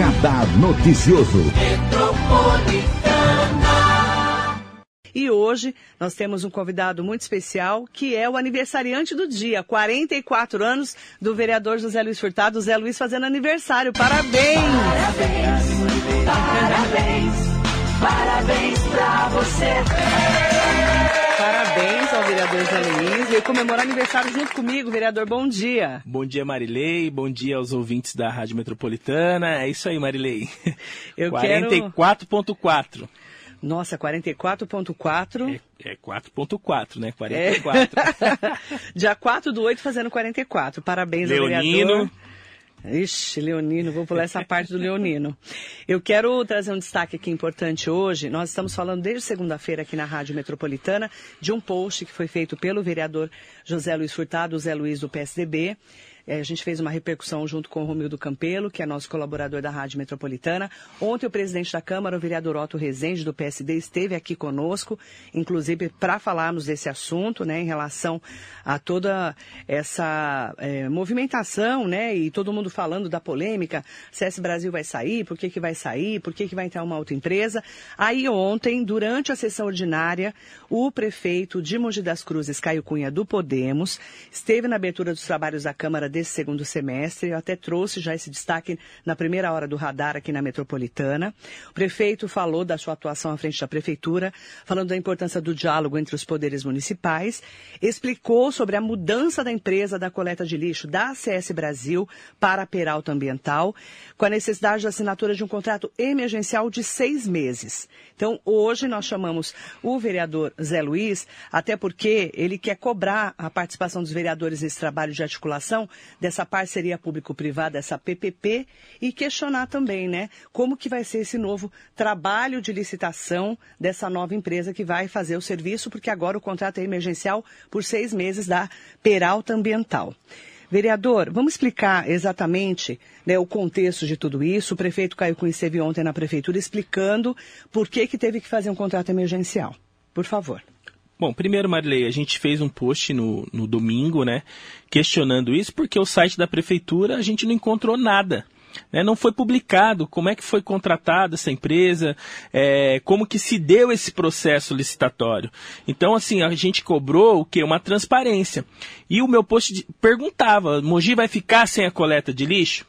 Radar Noticioso. E hoje nós temos um convidado muito especial, que é o aniversariante do dia, 44 anos do vereador José Luiz Furtado. José Luiz fazendo aniversário. Parabéns! Parabéns! Parabéns! Parabéns pra você! Vereador José Luiz e comemorar aniversário junto comigo, vereador. Bom dia. Bom dia, Marilei. Bom dia aos ouvintes da Rádio Metropolitana. É isso aí, Marilei. Eu 44.4. Quero... Nossa, 44.4. É, é 4.4, né? 44. É. Dia 4 do 8 fazendo 44. Parabéns Leonino. ao vereador. Ixi, Leonino, vou pular essa parte do Leonino. Eu quero trazer um destaque aqui importante hoje. Nós estamos falando desde segunda-feira aqui na Rádio Metropolitana de um post que foi feito pelo vereador José Luiz Furtado, Zé Luiz do PSDB. É, a gente fez uma repercussão junto com o Romildo Campelo, que é nosso colaborador da Rádio Metropolitana. Ontem o presidente da Câmara, o vereador Otto Rezende, do PSD, esteve aqui conosco, inclusive para falarmos desse assunto, né, em relação a toda essa é, movimentação, né, e todo mundo falando da polêmica, CS Brasil vai sair, por que, que vai sair, por que, que vai entrar uma outra empresa. Aí ontem, durante a sessão ordinária, o prefeito de Mogi das Cruzes, Caio Cunha, do Podemos, esteve na abertura dos trabalhos da Câmara desse segundo semestre. Eu até trouxe já esse destaque na primeira hora do radar aqui na Metropolitana. O prefeito falou da sua atuação à frente da prefeitura, falando da importância do diálogo entre os poderes municipais, explicou sobre a mudança da empresa da coleta de lixo da CS Brasil para a Peralta Ambiental, com a necessidade da assinatura de um contrato emergencial de seis meses. Então, hoje nós chamamos o vereador Zé Luiz, até porque ele quer cobrar a participação dos vereadores nesse trabalho de articulação dessa parceria público-privada, essa PPP, e questionar também, né, como que vai ser esse novo trabalho de licitação dessa nova empresa que vai fazer o serviço, porque agora o contrato é emergencial por seis meses da Peralta Ambiental. Vereador, vamos explicar exatamente né, o contexto de tudo isso. O prefeito Caio Cunha esteve ontem na prefeitura explicando por que, que teve que fazer um contrato emergencial. Por favor. Bom, primeiro, Marilei, a gente fez um post no, no domingo, né, questionando isso, porque o site da prefeitura a gente não encontrou nada. Né, não foi publicado como é que foi contratada essa empresa, é, como que se deu esse processo licitatório. Então, assim, a gente cobrou o que? Uma transparência. E o meu post perguntava, Mogi vai ficar sem a coleta de lixo?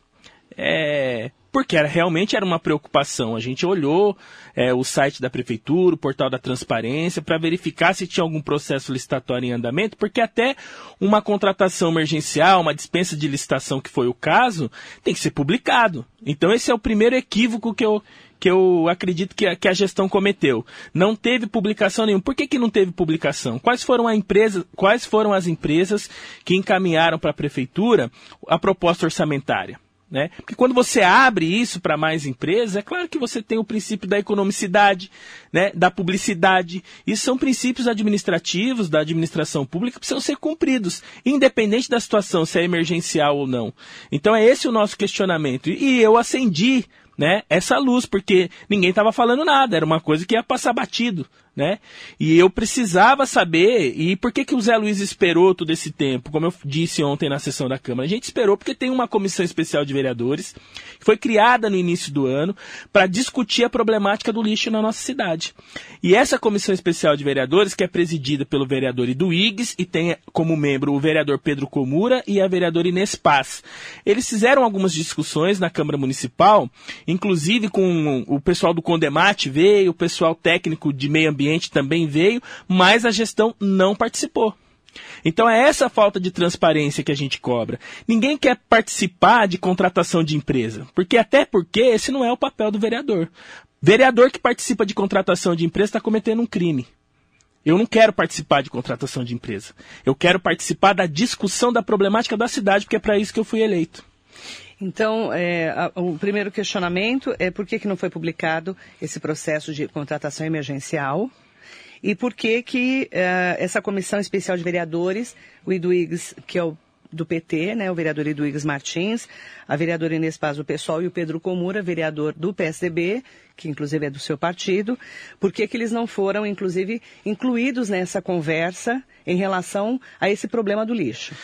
É, porque era, realmente era uma preocupação. A gente olhou é, o site da prefeitura, o portal da transparência, para verificar se tinha algum processo licitatório em andamento, porque até uma contratação emergencial, uma dispensa de licitação, que foi o caso, tem que ser publicado. Então esse é o primeiro equívoco que eu, que eu acredito que a, que a, gestão cometeu. Não teve publicação nenhuma. Por que, que não teve publicação? Quais foram, empresa, quais foram as empresas que encaminharam para a prefeitura a proposta orçamentária? Né? Porque quando você abre isso para mais empresas, é claro que você tem o princípio da economicidade, né? da publicidade. Isso são princípios administrativos da administração pública que precisam ser cumpridos, independente da situação, se é emergencial ou não. Então é esse o nosso questionamento. E eu acendi né, essa luz, porque ninguém estava falando nada, era uma coisa que ia passar batido né? E eu precisava saber, e por que, que o Zé Luiz esperou todo esse tempo? Como eu disse ontem na sessão da Câmara, a gente esperou porque tem uma comissão especial de vereadores que foi criada no início do ano para discutir a problemática do lixo na nossa cidade. E essa comissão especial de vereadores, que é presidida pelo vereador Iduígues e tem como membro o vereador Pedro Comura e a vereadora Inês Paz. Eles fizeram algumas discussões na Câmara Municipal, inclusive com o pessoal do Condemate veio, o pessoal técnico de meio ambiente também veio, mas a gestão não participou. Então é essa falta de transparência que a gente cobra. Ninguém quer participar de contratação de empresa, porque até porque esse não é o papel do vereador. Vereador que participa de contratação de empresa está cometendo um crime. Eu não quero participar de contratação de empresa. Eu quero participar da discussão da problemática da cidade, porque é para isso que eu fui eleito. Então, é, a, o primeiro questionamento é por que, que não foi publicado esse processo de contratação emergencial e por que, que é, essa comissão especial de vereadores, o Iduígues, que é o do PT, né, o vereador Iduígues Martins, a vereadora Inês Paz do PSOL e o Pedro Comura, vereador do PSDB, que inclusive é do seu partido, por que eles não foram, inclusive, incluídos nessa conversa em relação a esse problema do lixo?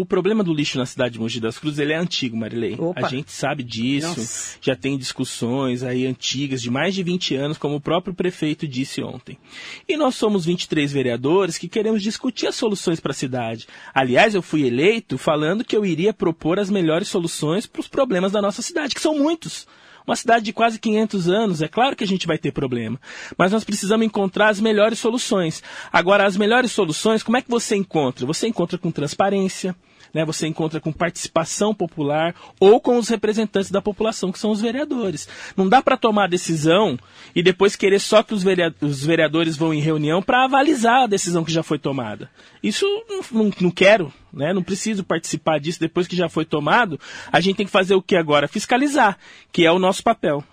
O problema do lixo na cidade de Mogi das Cruzes ele é antigo, Marilei. Opa. A gente sabe disso, Nossa. já tem discussões aí antigas de mais de 20 anos, como o próprio prefeito disse ontem. E nós somos 23 vereadores que queremos discutir as soluções para a cidade. Aliás, eu fui eleito falando que eu iria propor as melhores soluções para os problemas da nossa cidade, que são muitos. Uma cidade de quase 500 anos, é claro que a gente vai ter problema. Mas nós precisamos encontrar as melhores soluções. Agora, as melhores soluções, como é que você encontra? Você encontra com transparência, né? você encontra com participação popular ou com os representantes da população, que são os vereadores. Não dá para tomar decisão e depois querer só que os verea- os vereadores vão em reunião para avalizar a decisão que já foi tomada. Isso não, não- não quero, né? não preciso participar disso depois que já foi tomado. A gente tem que fazer o que agora? Fiscalizar, que é o nosso papel.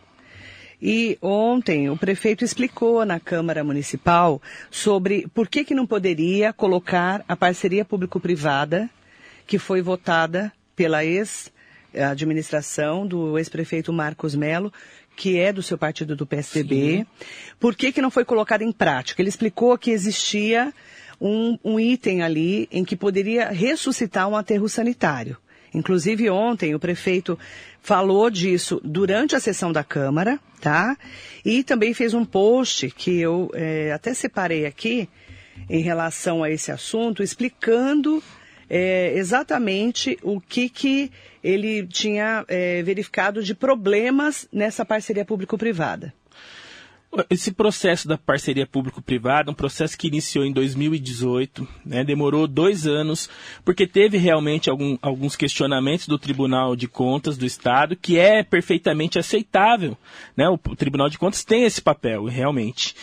E ontem o prefeito explicou na Câmara Municipal sobre por que, que não poderia colocar a parceria público-privada que foi votada pela ex-administração do ex-prefeito Marcos Melo, que é do seu partido do PSDB. Por que, que não foi colocada em prática? Ele explicou que existia um, um item ali em que poderia ressuscitar um aterro sanitário. Inclusive ontem o prefeito falou disso durante a sessão da Câmara, tá? E também fez um post que eu eh, até separei aqui em relação a esse assunto, explicando eh, exatamente o que, que ele tinha eh, verificado de problemas nessa parceria público-privada. Esse processo da parceria público-privada, um processo que iniciou em 2018, né, demorou dois anos, porque teve realmente algum- alguns questionamentos do Tribunal de Contas do Estado, que é perfeitamente aceitável. Né, o, o Tribunal de Contas tem esse papel, realmente.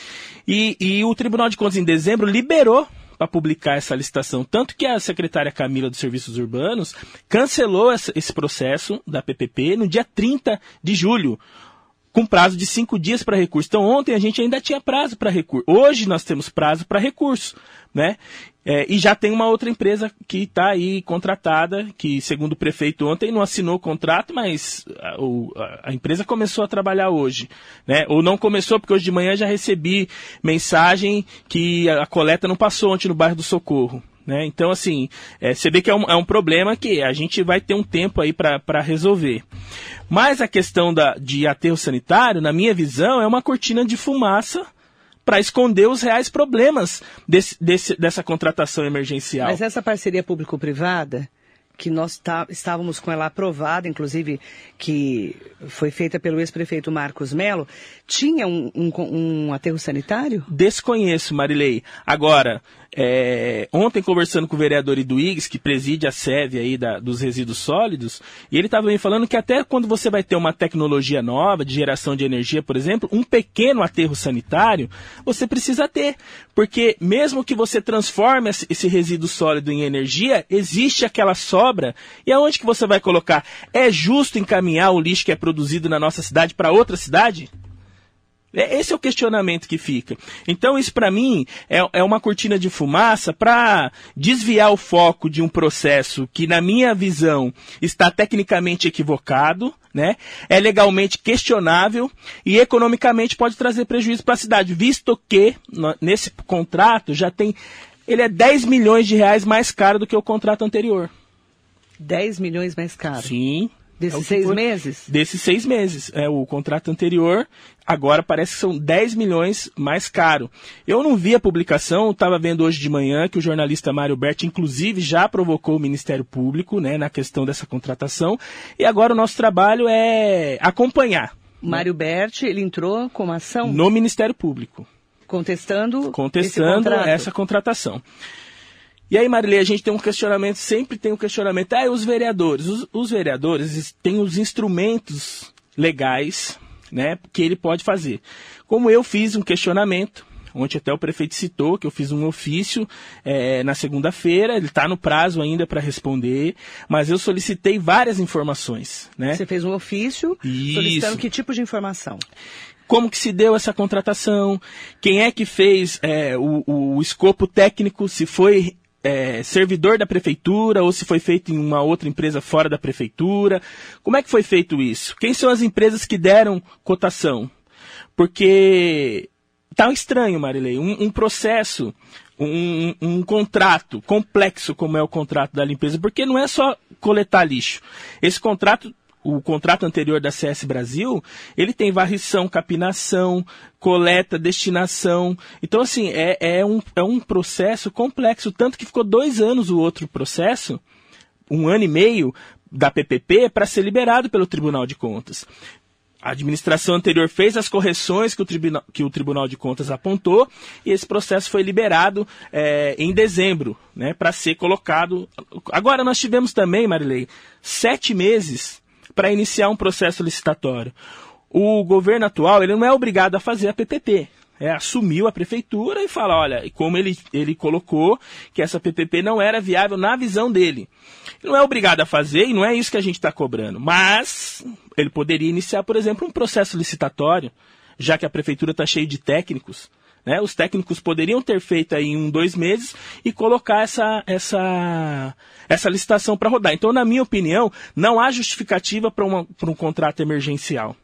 E, e o Tribunal de Contas, em dezembro, liberou para publicar essa licitação. Tanto que a secretária Camila dos Serviços Urbanos cancelou esse processo da PPP no dia 30 de julho com prazo de cinco dias para recurso. Então, ontem a gente ainda tinha prazo para recurso. Hoje nós temos prazo para recurso, né? É, e já tem uma outra empresa que está aí contratada, que, segundo o prefeito ontem, não assinou o contrato, mas a, a empresa começou a trabalhar hoje. Né? Ou não começou, porque hoje de manhã já recebi mensagem que a, a coleta não passou ontem no bairro do Socorro. Né? Então, assim, é, você vê que é um, é um problema que a gente vai ter um tempo aí para resolver. Mas a questão da, de aterro sanitário, na minha visão, é uma cortina de fumaça para esconder os reais problemas desse, desse- dessa contratação emergencial. Mas essa parceria público-privada, que nós tá- estávamos com ela aprovada, inclusive que foi feita pelo ex-prefeito Marcos Melo, tinha um, um, um aterro sanitário? Desconheço, Marilei. Agora, é, ontem conversando com o vereador Iduígues, que preside a SEV aí da- dos resíduos sólidos, e ele estava me falando que até quando você vai ter uma tecnologia nova de geração de energia, por exemplo, um pequeno aterro sanitário, você precisa ter. Porque mesmo que você transforme esse esse resíduo sólido em energia, existe aquela sobra. E aonde que você vai colocar? É justo encaminhar o lixo que é produzido na nossa cidade para outra cidade? É- Esse é o questionamento que fica. Então, isso para mim é, é uma cortina de fumaça para desviar o foco de um processo que, na minha visão, está tecnicamente equivocado, né? é legalmente questionável e economicamente pode trazer prejuízo para a cidade, visto que nesse contrato já tem. Ele é 10 milhões de reais mais caro do que o contrato anterior. 10 milhões mais caro. Sim. É Desses que seis foi- meses? Desses seis meses. É, o contrato anterior, agora parece que são 10 milhões mais caro. Eu não vi a publicação, estava vendo hoje de manhã que o jornalista Mário Berti, inclusive, já provocou o Ministério Público né, na questão dessa contratação. E agora o nosso trabalho é acompanhar Mário Berti, ele entrou com uma ação no Ministério Público, contestando, contestando essa contratação. E aí, Marilei, a gente tem um questionamento, sempre tem um questionamento. Ah, os vereadores? Os, os vereadores têm os instrumentos legais, né, que ele pode fazer. Como eu fiz um questionamento, ontem até o prefeito citou que eu fiz um ofício eh, na segunda-feira, ele está no prazo ainda para responder, mas eu solicitei várias informações, né? Você fez um ofício Isso. solicitando que tipo de informação? como que se deu essa contratação, quem é que fez é, o, o escopo técnico, se foi é, servidor da prefeitura ou se foi feito em uma outra empresa fora da prefeitura. Como é que foi feito isso? Quem são as empresas que deram cotação? Porque tá estranho, Marilei, um, um processo um, um, contrato complexo como é o contrato da limpeza, porque não é só coletar lixo. Esse contrato, o contrato anterior da CS Brasil, ele tem varrição, capinação, coleta, destinação. Então, assim, é, é, um, é um processo complexo, tanto que ficou dois anos o outro processo, um ano e meio, da PPP para ser liberado pelo Tribunal de Contas. A administração anterior fez as correções que o, tribunal, que o Tribunal de Contas apontou e esse processo foi liberado é, em dezembro, né, para ser colocado. Agora, nós tivemos também, Marilei, sete meses para iniciar um processo licitatório. O governo atual ele não é obrigado a fazer a PPP é, assumiu a prefeitura e fala, olha, como ele, ele colocou que essa PPP não era viável na visão dele. Ele não é obrigado a fazer e não é isso que a gente está cobrando. Mas ele poderia iniciar, por exemplo, um processo licitatório, já que a prefeitura está cheia de técnicos. Né? Os técnicos poderiam ter feito aí em um, dois meses e colocar essa, essa, essa licitação para rodar. Então, na minha opinião, não há justificativa para um contrato emergencial.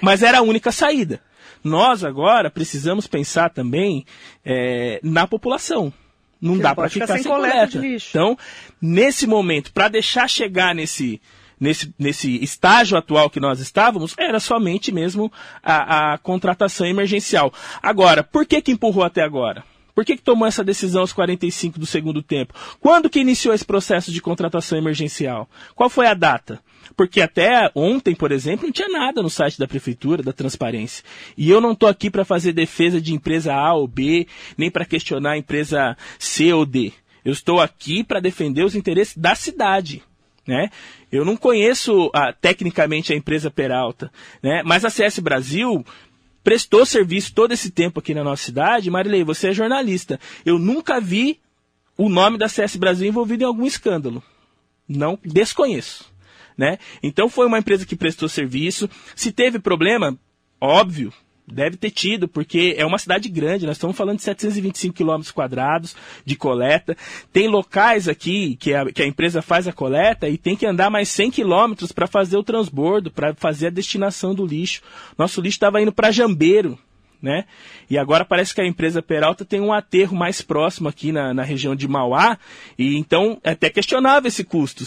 Mas era a única saída. Nós agora precisamos pensar também é, na população. Não dá para ficar, ficar, sem, coleta. coleta. Então, nesse momento, para deixar chegar nesse, nesse, nesse estágio atual que nós estávamos, era somente mesmo a, a contratação emergencial. Agora, por que, que empurrou até agora? Por que, que tomou essa decisão aos 45 do segundo tempo? Quando que iniciou esse processo de contratação emergencial? Qual foi a data? Porque até ontem, por exemplo, não tinha nada no site da prefeitura, da transparência. E eu não estou aqui para fazer defesa de empresa A ou B, nem para questionar a empresa C ou D. Eu estou aqui para defender os interesses da cidade. Né? Eu não conheço ah, tecnicamente a empresa Peralta, né? mas a CS Brasil prestou serviço todo esse tempo aqui na nossa cidade. Marilei, você é jornalista. Eu nunca vi o nome da CS Brasil envolvido em algum escândalo. Não desconheço né? Então foi uma empresa que prestou serviço. Se teve problema, óbvio, deve ter tido, porque é uma cidade grande, nós estamos falando de 725 quilômetros quadrados de coleta. Tem locais aqui que a, que a empresa faz a coleta e tem que andar mais 100 quilômetros para fazer o transbordo, para fazer a destinação do lixo. Nosso lixo estava indo para Jambeiro, né? E agora parece que a empresa Peralta tem um aterro mais próximo aqui na, na região de Mauá, e então é até questionável esse custo,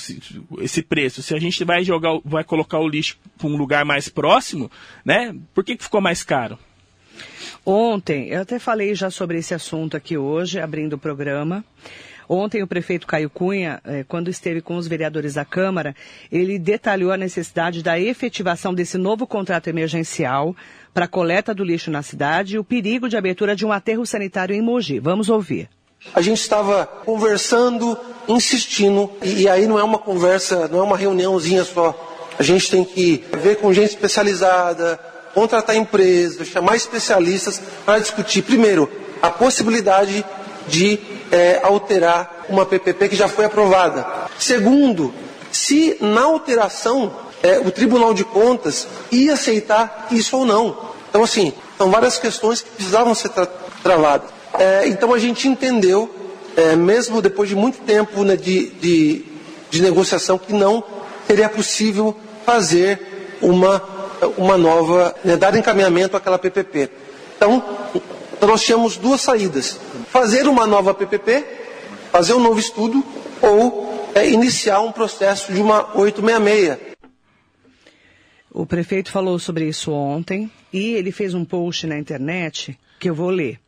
esse preço. Se a gente vai jogar, vai colocar o lixo para um lugar mais próximo, né? Por que, que ficou mais caro? Ontem, eu até falei já sobre esse assunto aqui hoje, abrindo o programa. Ontem, o prefeito Caio Cunha, eh, quando esteve com os vereadores da Câmara, ele detalhou a necessidade da efetivação desse novo contrato emergencial para a coleta do lixo na cidade e o perigo de abertura de um aterro sanitário em Mogi. Vamos ouvir. A gente estava conversando, insistindo, e aí não é uma conversa, não é uma reuniãozinha só. A gente tem que ver com gente especializada, contratar empresas, chamar especialistas para discutir, primeiro, a possibilidade de é, alterar uma PPP que já foi aprovada. Segundo, se na alteração é, o Tribunal de Contas ia aceitar isso ou não. Então, assim, são várias questões que precisavam ser tra travadas. É, então, a gente entendeu, é, mesmo depois de muito tempo né, de, de, de negociação, que não seria possível fazer uma, uma nova, né, dar encaminhamento àquela PPP. Então, nós tínhamos duas saídas fazer uma nova PPP, fazer um novo estudo ou é, iniciar um processo de uma 866. O prefeito falou sobre isso ontem e ele fez um post na internet que eu vou ler.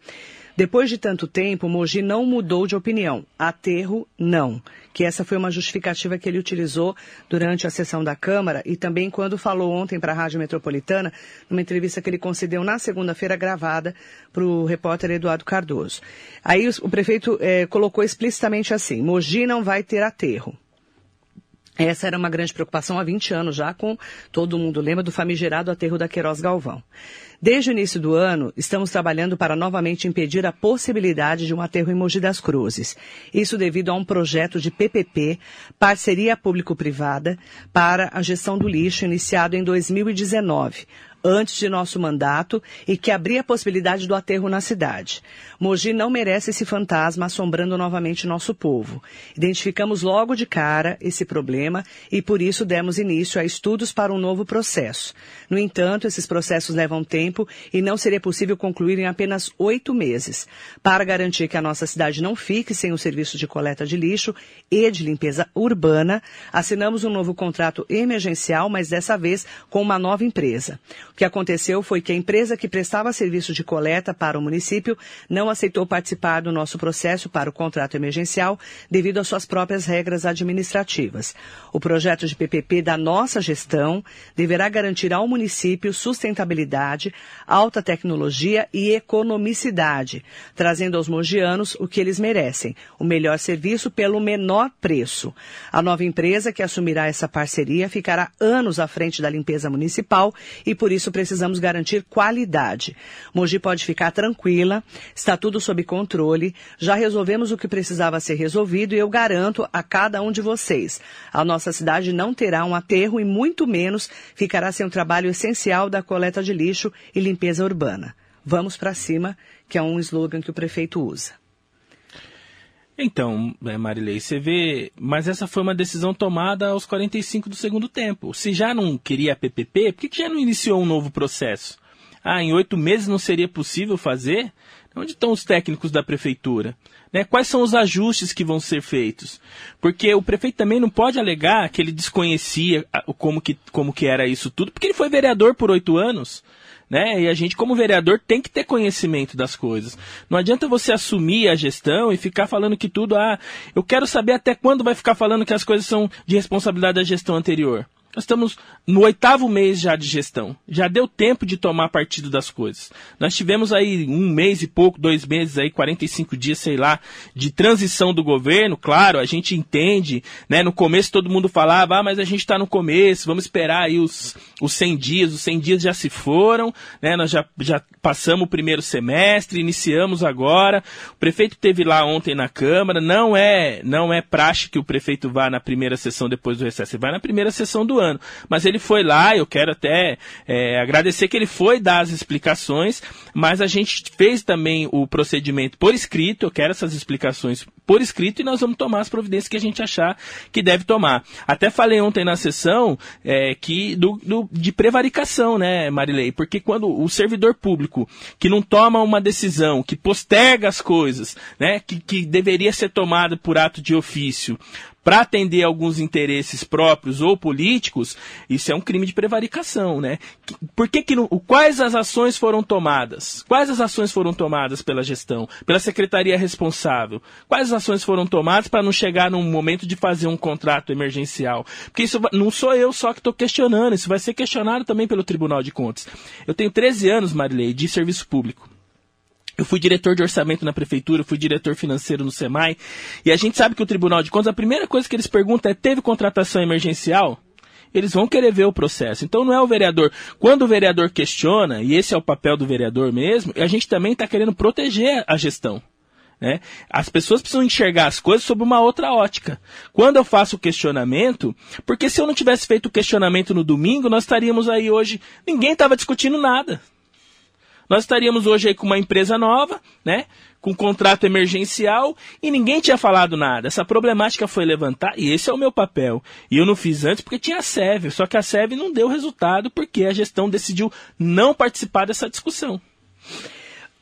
Depois de tanto tempo, Mogi não mudou de opinião. Aterro, não. Que essa foi uma justificativa que ele utilizou durante a sessão da Câmara e também quando falou ontem para a Rádio Metropolitana, numa entrevista que ele concedeu na segunda-feira gravada para o repórter Eduardo Cardoso. Aí o prefeito eh, colocou explicitamente assim: Mogi não vai ter aterro. Essa era uma grande preocupação há 20 anos já, com todo mundo lembra do famigerado aterro da Queiroz Galvão. Desde o início do ano, estamos trabalhando para novamente impedir a possibilidade de um aterro em Mogi das Cruzes. Isso devido a um projeto de PPP, parceria público-privada, para a gestão do lixo, iniciado em 2019, antes de nosso mandato e que abria a possibilidade do aterro na cidade. Mogi não merece esse fantasma assombrando novamente nosso povo. Identificamos logo de cara esse problema e por isso demos início a estudos para um novo processo. No entanto, esses processos levam tempo e não seria possível concluir em apenas oito meses. Para garantir que a nossa cidade não fique sem o serviço de coleta de lixo e de limpeza urbana, assinamos um novo contrato emergencial, mas dessa vez com uma nova empresa. O que aconteceu foi que a empresa que prestava serviço de coleta para o município não aceitou participar do nosso processo para o contrato emergencial devido às suas próprias regras administrativas. O projeto de PPP da nossa gestão deverá garantir ao município sustentabilidade, alta tecnologia e economicidade, trazendo aos mogianos o que eles merecem, o melhor serviço pelo menor preço. A nova empresa que assumirá essa parceria ficará anos à frente da limpeza municipal e por isso precisamos garantir qualidade. Mogi pode ficar tranquila, está tudo sob controle, já resolvemos o que precisava ser resolvido e eu garanto a cada um de vocês. A nossa cidade não terá um aterro e muito menos ficará sem o trabalho essencial da coleta de lixo e limpeza urbana. Vamos para cima, que é um slogan que o prefeito usa. Então, é, Marilei, você vê, mas essa foi uma decisão tomada aos 45 do segundo tempo. Se já não queria a PPP, por que já não iniciou um novo processo? Ah, em oito meses não seria possível fazer? Onde estão os técnicos da prefeitura? Né? Quais são os ajustes que vão ser feitos? Porque o prefeito também não pode alegar que ele desconhecia como que, como que era isso tudo, porque ele foi vereador por oito anos né? E a gente, como vereador, tem que ter conhecimento das coisas. Não adianta você assumir a gestão e ficar falando que tudo, ah, eu quero saber até quando vai ficar falando que as coisas são de responsabilidade da gestão anterior. Nós estamos no oitavo mês já de gestão. Já deu tempo de tomar partido das coisas. Nós tivemos aí um mês e pouco, dois meses aí, 45 dias, sei lá, de transição do governo. Claro, a gente entende, né? No começo todo mundo falava, ah, mas a gente está no começo, vamos esperar aí os, os 100 dias. Os 100 dias já se foram, né? Nós já, já passamos o primeiro semestre, iniciamos agora. O prefeito teve lá ontem na Câmara. Não é, não é praxe que o prefeito vá na primeira sessão depois do recesso. Ele vai na primeira sessão do Mas ele foi lá, eu quero até é, agradecer que ele foi dar as explicações, mas a gente fez também o procedimento por escrito, eu quero essas explicações por escrito e nós vamos tomar as providências que a gente achar que deve tomar. Até falei ontem na sessão é, que do, do, de prevaricação, né, Marilei? Porque quando o servidor público que não toma uma decisão, que posterga as coisas, né, que, que deveria ser tomada por ato de ofício, para atender alguns interesses próprios ou políticos, isso é um crime de prevaricação, né? Por que que não, quais as ações foram tomadas? Quais as ações foram tomadas pela gestão, pela secretaria responsável? Quais as ações foram tomadas para não chegar num momento de fazer um contrato emergencial? Porque isso não sou eu só que estou questionando, isso vai ser questionado também pelo Tribunal de Contas. Eu tenho 13 anos, Marilei, de serviço público. Eu fui diretor de orçamento na prefeitura, fui diretor financeiro no SEMAI. E a gente sabe que o Tribunal de Contas, a primeira coisa que eles perguntam é: teve contratação emergencial? Eles vão querer ver o processo. Então não é o vereador. Quando o vereador questiona, e esse é o papel do vereador mesmo, a gente também está querendo proteger a gestão. Né? As pessoas precisam enxergar as coisas sob uma outra ótica. Quando eu faço o questionamento, porque se eu não tivesse feito o questionamento no domingo, nós estaríamos aí hoje, ninguém estava discutindo nada nós estaríamos hoje aí com uma empresa nova, né? Com contrato emergencial e ninguém tinha falado nada. Essa problemática foi levantada e esse é o meu papel. E eu não fiz antes porque tinha a SEV, só que a SEV não deu resultado porque a gestão decidiu não participar dessa discussão.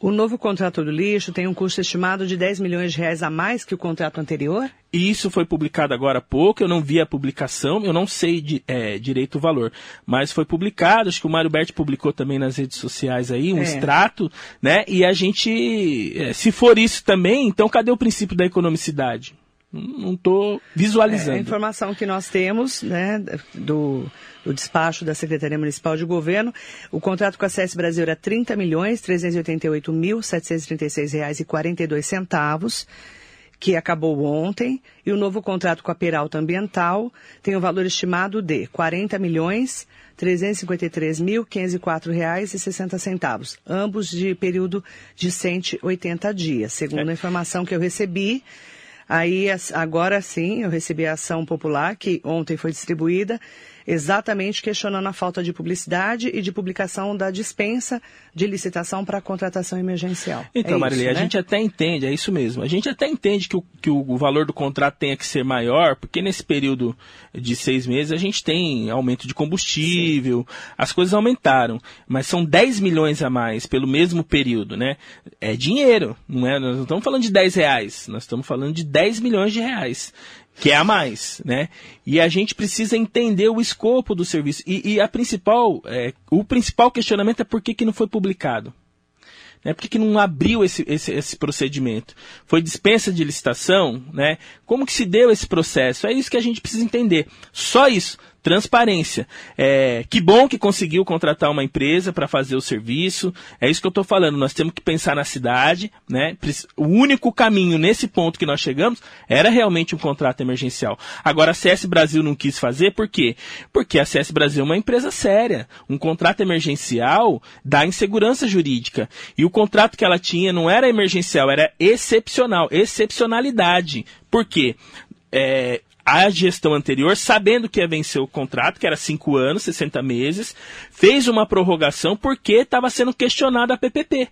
O novo contrato do lixo tem um custo estimado de 10 milhões de reais a mais que o contrato anterior? Isso foi publicado agora há pouco, eu não vi a publicação, eu não sei de, é, direito o valor, mas foi publicado, acho que o Mário Berti publicou também nas redes sociais aí, um é. extrato, né? E a gente, é, se for isso também, então cadê o princípio da economicidade? Não estou visualizando. É, a informação que nós temos, né, do o despacho da Secretaria Municipal de Governo. O contrato com a SES Brasil era 30 milhões 388 mil 736 reais e 42 centavos que acabou ontem, e o novo contrato com a Peralta Ambiental tem o um valor estimado de 40 milhões 353 mil 504 reais e 60 centavos, ambos de período de 180 dias, segundo a informação que eu recebi. Aí, agora sim, eu recebi a ação popular, que ontem foi distribuída, exatamente questionando a falta de publicidade e de publicação da dispensa de licitação para contratação emergencial. Então, é Marília, isso, a né? gente até entende, é isso mesmo. A gente até entende que, o, que o valor do contrato tenha que ser maior, porque nesse período de seis meses a gente tem aumento de combustível, as coisas aumentaram. Mas são 10 milhões a mais pelo mesmo período, né? É dinheiro, não é? Nós não estamos falando de 10 reais, nós estamos falando de 10 milhões de reais que é a mais, né? E a gente precisa entender o escopo do serviço. E, e a principal, é, o principal questionamento é por que, que não foi publicado. Né? Por que, que não abriu esse, esse, esse procedimento? Foi dispensa de licitação, né? Como que se deu esse processo? É isso que a gente precisa entender. Só isso. Transparência. É, que bom que conseguiu contratar uma empresa para fazer o serviço. É isso que eu estou falando. Nós temos que pensar na cidade. Né? O único caminho nesse ponto que nós chegamos era realmente um contrato emergencial. Agora a CS Brasil não quis fazer, por quê? Porque a CS Brasil é uma empresa séria. Um contrato emergencial dá insegurança jurídica. E o contrato que ela tinha não era emergencial, era excepcional. Excepcionalidade. Por quê? É, a gestão anterior, sabendo que ia vencer o contrato, que era 5 anos, 60 meses, fez uma prorrogação porque estava sendo questionada a PPP.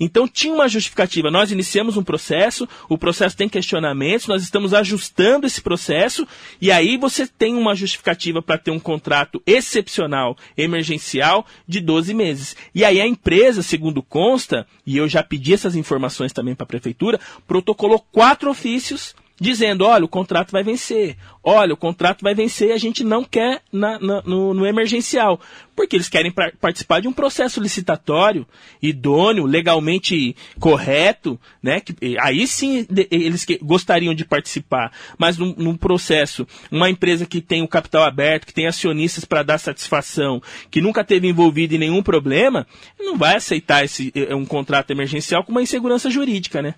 Então tinha uma justificativa. Nós iniciamos um processo, o processo tem questionamentos, nós estamos ajustando esse processo, e aí você tem uma justificativa para ter um contrato excepcional, emergencial, de 12 meses. E aí a empresa, segundo consta, e eu já pedi essas informações também para a prefeitura, protocolou quatro ofícios dizendo, olha, o contrato vai vencer, olha, o contrato vai vencer e a gente não quer na, na, no, no, emergencial, porque eles querem pra, participar de um processo licitatório, idôneo, legalmente correto, né? Que, aí sim de, eles que, gostariam de participar, mas num, num, processo, uma empresa que tem o capital aberto, que tem acionistas para dar satisfação, que nunca teve envolvido em nenhum problema, não vai aceitar esse, um contrato emergencial com uma insegurança jurídica, né?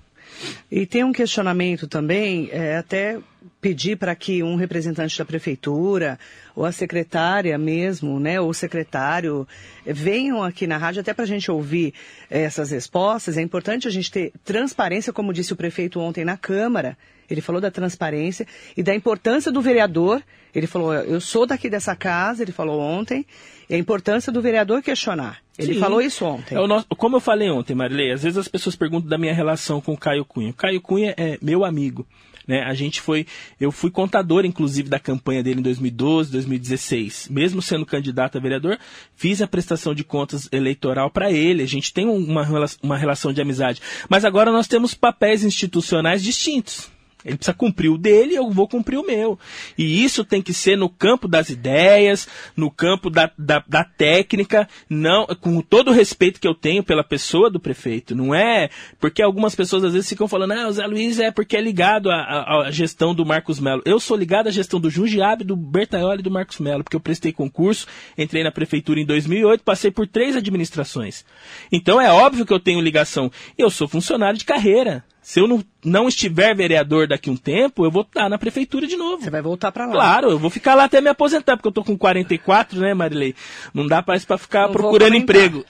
E tem um questionamento também, é, até pedir para que um representante da prefeitura ou a secretária mesmo, né, ou o secretário venham aqui na rádio até para a gente ouvir essas respostas. É importante a gente ter transparência, como disse o prefeito ontem na Câmara. Ele falou da transparência e da importância do vereador. Ele falou, eu sou daqui dessa casa, ele falou ontem, e a importância do vereador questionar. Ele Sim. falou isso ontem. É nosso, como eu falei ontem, Marilei, às vezes as pessoas perguntam da minha relação com o Caio Cunha. O Caio Cunha é meu amigo. Né? A gente foi, eu fui contador, inclusive, da campanha dele em 2012, 2016. Mesmo sendo candidato a vereador, fiz a prestação de contas eleitoral para ele. A gente tem uma, uma relação de amizade. Mas agora nós temos papéis institucionais distintos. Ele precisa cumprir o dele, eu vou cumprir o meu. E isso tem que ser no campo das ideias, no campo da, da, da, técnica, não com todo o respeito que eu tenho pela pessoa do prefeito. Não é porque algumas pessoas às vezes ficam falando, ah, o Zé Luiz é porque é ligado à, gestão do Marcos Melo. Eu sou ligado à gestão do Jundiabe, do Bertaioli e do Marcos Melo, porque eu prestei concurso, entrei na prefeitura em 2008, passei por três administrações. Então é óbvio que eu tenho ligação. Eu sou funcionário de carreira. Se eu não, não estiver vereador daqui a um tempo, eu vou estar na prefeitura de novo. Você vai voltar para lá. Claro, eu vou ficar lá até me aposentar, porque eu tô com 44, né, Marilei? Não dá mais para ficar não procurando emprego.